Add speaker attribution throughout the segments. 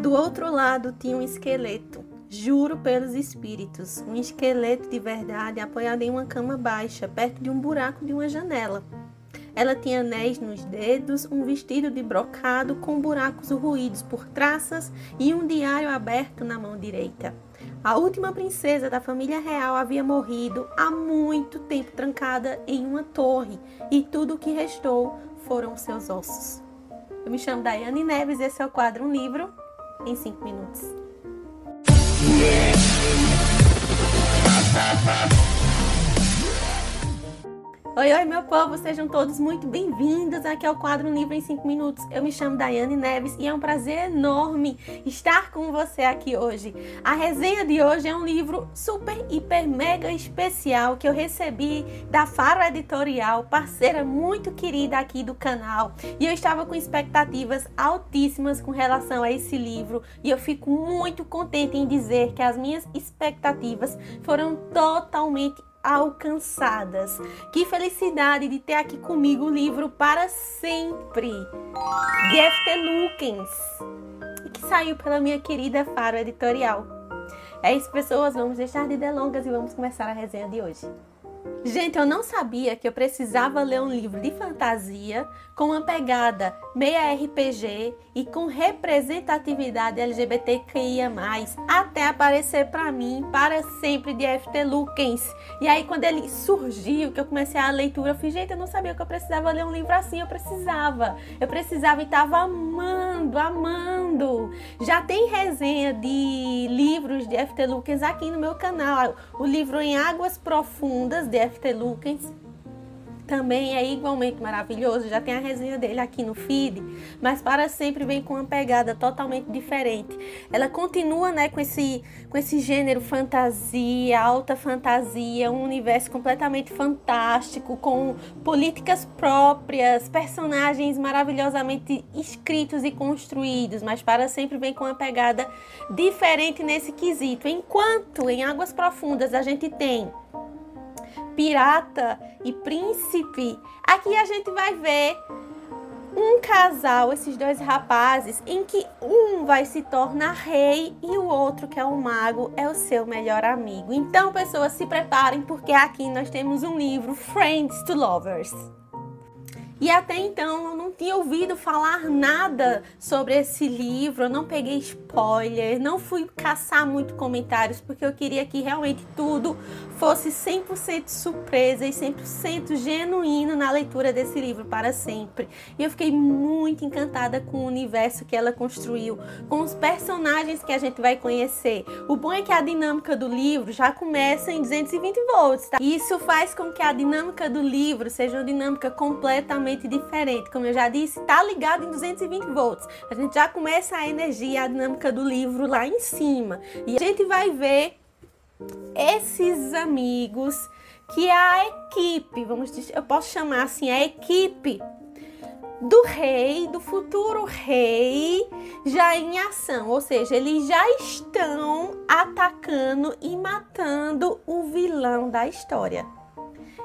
Speaker 1: Do outro lado tinha um esqueleto. Juro pelos espíritos, um esqueleto de verdade apoiado em uma cama baixa, perto de um buraco de uma janela. Ela tinha anéis nos dedos, um vestido de brocado com buracos ruídos por traças e um diário aberto na mão direita. A última princesa da família real havia morrido há muito tempo trancada em uma torre e tudo o que restou foram seus ossos. Eu me chamo Daiane Neves e esse é o quadro Um Livro em 5 Minutos. Oi, oi, meu povo, sejam todos muito bem-vindos aqui ao quadro Livro em 5 Minutos. Eu me chamo Daiane Neves e é um prazer enorme estar com você aqui hoje. A resenha de hoje é um livro super, hiper, mega especial que eu recebi da Faro Editorial, parceira muito querida aqui do canal. E eu estava com expectativas altíssimas com relação a esse livro e eu fico muito contente em dizer que as minhas expectativas foram totalmente alcançadas. Que felicidade de ter aqui comigo o livro para sempre, de F.T. Lukens, que saiu pela minha querida Faro Editorial. É isso, pessoas, vamos deixar de delongas e vamos começar a resenha de hoje. Gente, eu não sabia que eu precisava ler um livro de fantasia com uma pegada meia RPG e com representatividade LGBTQIA+, até aparecer para mim para sempre de F.T. Lukens. E aí quando ele surgiu, que eu comecei a leitura, eu fiz, gente, eu não sabia que eu precisava ler um livro assim, eu precisava. Eu precisava e estava amando, amando. Já tem resenha de livros de F.T. Lukens aqui no meu canal. O livro Em Águas Profundas de F.T. Lukens também é igualmente maravilhoso. Já tem a resenha dele aqui no feed, mas para sempre vem com uma pegada totalmente diferente. Ela continua, né, com esse com esse gênero fantasia, alta fantasia, um universo completamente fantástico com políticas próprias, personagens maravilhosamente escritos e construídos, mas para sempre vem com uma pegada diferente nesse quesito. Enquanto em Águas Profundas a gente tem pirata e príncipe, aqui a gente vai ver um casal, esses dois rapazes, em que um vai se tornar rei e o outro, que é o mago, é o seu melhor amigo. Então, pessoas, se preparem porque aqui nós temos um livro Friends to Lovers. E até então eu não tinha ouvido falar nada sobre esse livro, eu não peguei spoiler, não fui caçar muito comentários porque eu queria que realmente tudo fosse 100% surpresa e 100% genuíno na leitura desse livro para sempre. E eu fiquei muito encantada com o universo que ela construiu, com os personagens que a gente vai conhecer. O bom é que a dinâmica do livro já começa em 220 volts, tá? Isso faz com que a dinâmica do livro seja uma dinâmica completamente diferente. Como eu já disse, tá ligado em 220 volts. A gente já começa a energia, a dinâmica do livro lá em cima. E a gente vai ver esses amigos que é a equipe, vamos dizer, eu posso chamar assim, a equipe do rei, do futuro rei, já em ação, ou seja, eles já estão atacando e matando o vilão da história.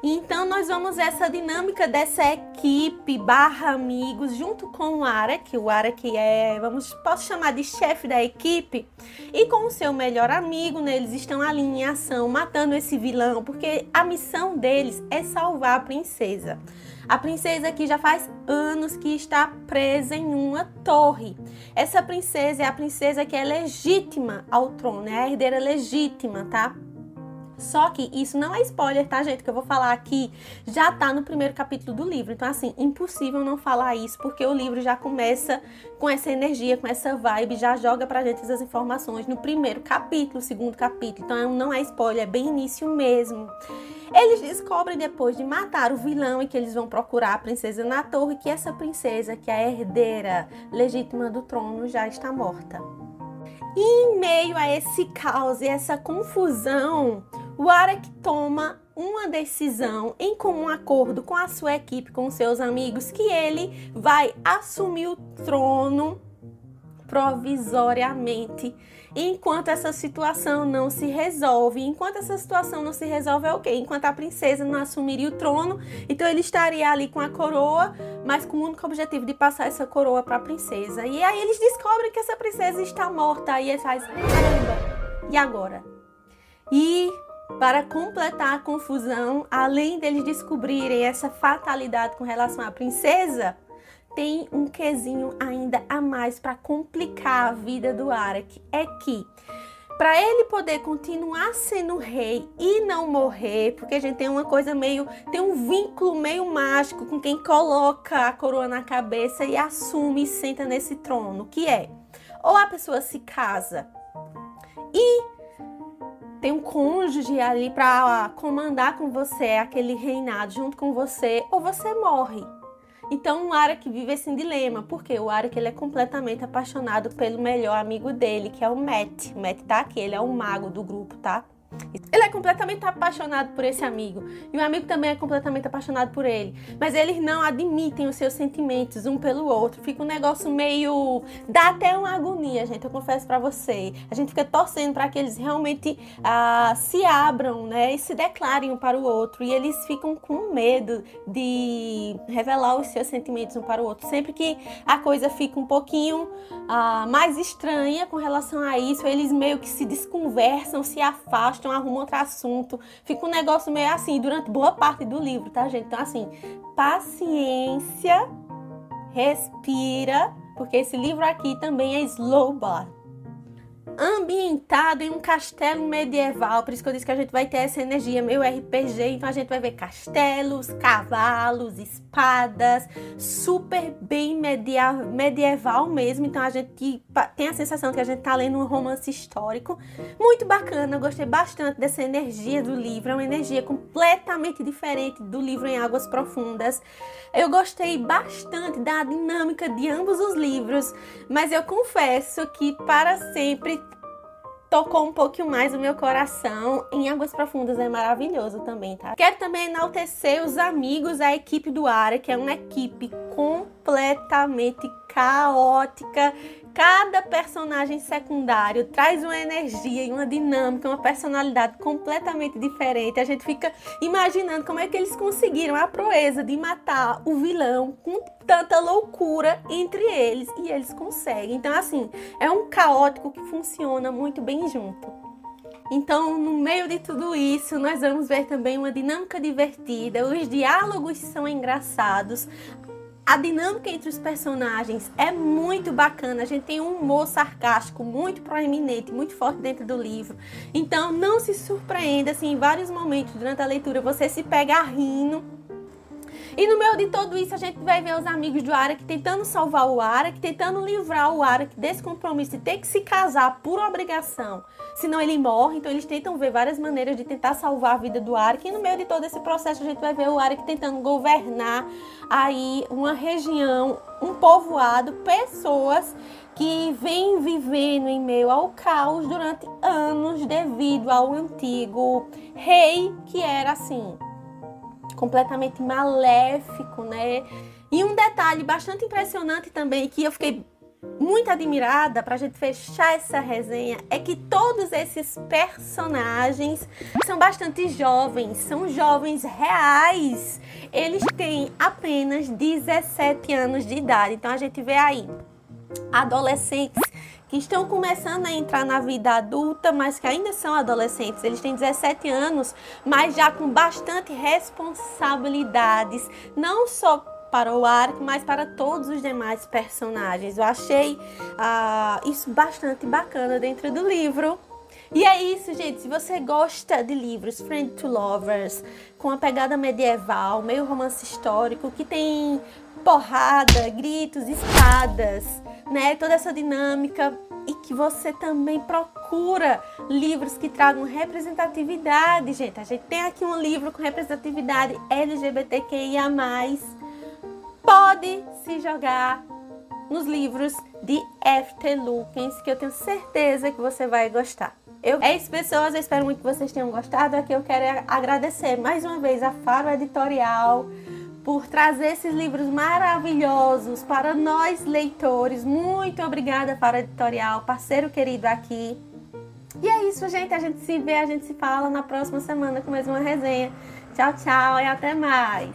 Speaker 1: Então nós vamos essa dinâmica dessa equipe barra amigos junto com o Arek, o Arek é, vamos, posso chamar de chefe da equipe, e com o seu melhor amigo, né, eles estão ali em ação, matando esse vilão, porque a missão deles é salvar a princesa. A princesa que já faz anos que está presa em uma torre. Essa princesa é a princesa que é legítima ao trono, é a herdeira legítima, tá? Só que isso não é spoiler, tá, gente? Que eu vou falar aqui já tá no primeiro capítulo do livro. Então, assim, impossível não falar isso, porque o livro já começa com essa energia, com essa vibe, já joga pra gente essas informações no primeiro capítulo, segundo capítulo. Então, não é spoiler, é bem início mesmo. Eles descobrem depois de matar o vilão e que eles vão procurar a princesa na torre, que essa princesa, que é a herdeira legítima do trono, já está morta. E em meio a esse caos e essa confusão, o Arek toma uma decisão em comum acordo com a sua equipe, com seus amigos, que ele vai assumir o trono provisoriamente enquanto essa situação não se resolve. Enquanto essa situação não se resolve é o quê? Enquanto a princesa não assumiria o trono, então ele estaria ali com a coroa, mas com o único objetivo de passar essa coroa para a princesa. E aí eles descobrem que essa princesa está morta e eles fazem, caramba, e agora? E para completar a confusão, além deles descobrirem essa fatalidade com relação à princesa, tem um quesinho ainda a mais para complicar a vida do Arak. É que para ele poder continuar sendo rei e não morrer, porque a gente tem uma coisa meio, tem um vínculo meio mágico com quem coloca a coroa na cabeça e assume e senta nesse trono, que é ou a pessoa se casa e tem um cônjuge ali para comandar com você aquele reinado junto com você, ou você morre. Então o Arak vive esse dilema, porque o Arak ele é completamente apaixonado pelo melhor amigo dele, que é o Matt. O Matt tá aqui, ele é o mago do grupo, tá? É completamente apaixonado por esse amigo e o amigo também é completamente apaixonado por ele, mas eles não admitem os seus sentimentos um pelo outro. Fica um negócio meio dá até uma agonia, gente. Eu confesso para você. A gente fica torcendo para que eles realmente ah, se abram, né, e se declarem um para o outro. E eles ficam com medo de revelar os seus sentimentos um para o outro. Sempre que a coisa fica um pouquinho ah, mais estranha com relação a isso, eles meio que se desconversam, se afastam arrumam outro assunto. Fica um negócio meio assim durante boa parte do livro, tá, gente? Então, assim, paciência, respira, porque esse livro aqui também é slow burn ambientado em um castelo medieval. Por isso que eu disse que a gente vai ter essa energia meio RPG. Então a gente vai ver castelos, cavalos, espadas, super bem medieval mesmo. Então a gente tem a sensação que a gente tá lendo um romance histórico. Muito bacana, eu gostei bastante dessa energia do livro. É uma energia completamente diferente do livro em Águas Profundas. Eu gostei bastante da dinâmica de ambos os livros, mas eu confesso que para sempre tocou um pouquinho mais o meu coração. Em Águas Profundas é maravilhoso também, tá? Quero também enaltecer os amigos, a equipe do Ara, que é uma equipe completamente caótica. Cada personagem secundário traz uma energia e uma dinâmica, uma personalidade completamente diferente. A gente fica imaginando como é que eles conseguiram a proeza de matar o vilão com tanta loucura entre eles e eles conseguem. Então, assim, é um caótico que funciona muito bem junto. Então, no meio de tudo isso, nós vamos ver também uma dinâmica divertida, os diálogos são engraçados, a dinâmica entre os personagens é muito bacana. A gente tem um humor sarcástico muito proeminente, muito forte dentro do livro. Então, não se surpreenda se em vários momentos durante a leitura você se pega rindo e no meio de tudo isso, a gente vai ver os amigos do Arak tentando salvar o Arak, tentando livrar o Arak desse compromisso de ter que se casar por obrigação, senão ele morre. Então eles tentam ver várias maneiras de tentar salvar a vida do Arak. E no meio de todo esse processo, a gente vai ver o Arak tentando governar aí uma região, um povoado, pessoas que vêm vivendo em meio ao caos durante anos devido ao antigo rei que era assim completamente maléfico, né? E um detalhe bastante impressionante também que eu fiquei muito admirada para a gente fechar essa resenha é que todos esses personagens são bastante jovens, são jovens reais. Eles têm apenas 17 anos de idade. Então a gente vê aí adolescentes que estão começando a entrar na vida adulta, mas que ainda são adolescentes. Eles têm 17 anos, mas já com bastante responsabilidades, não só para o Ark, mas para todos os demais personagens. Eu achei ah, isso bastante bacana dentro do livro. E é isso, gente. Se você gosta de livros Friend to Lovers, com a pegada medieval, meio romance histórico, que tem porrada, gritos, espadas, né? Toda essa dinâmica e que você também procura livros que tragam representatividade, gente. A gente tem aqui um livro com representatividade LGBTQIA+. Pode se jogar nos livros de F.T. Lukens, que eu tenho certeza que você vai gostar. Eu, é isso, pessoas. Eu espero muito que vocês tenham gostado. Aqui eu quero agradecer mais uma vez a Faro Editorial por trazer esses livros maravilhosos para nós leitores. Muito obrigada a editorial, parceiro querido aqui. E é isso, gente. A gente se vê, a gente se fala na próxima semana com mais uma resenha. Tchau, tchau e até mais.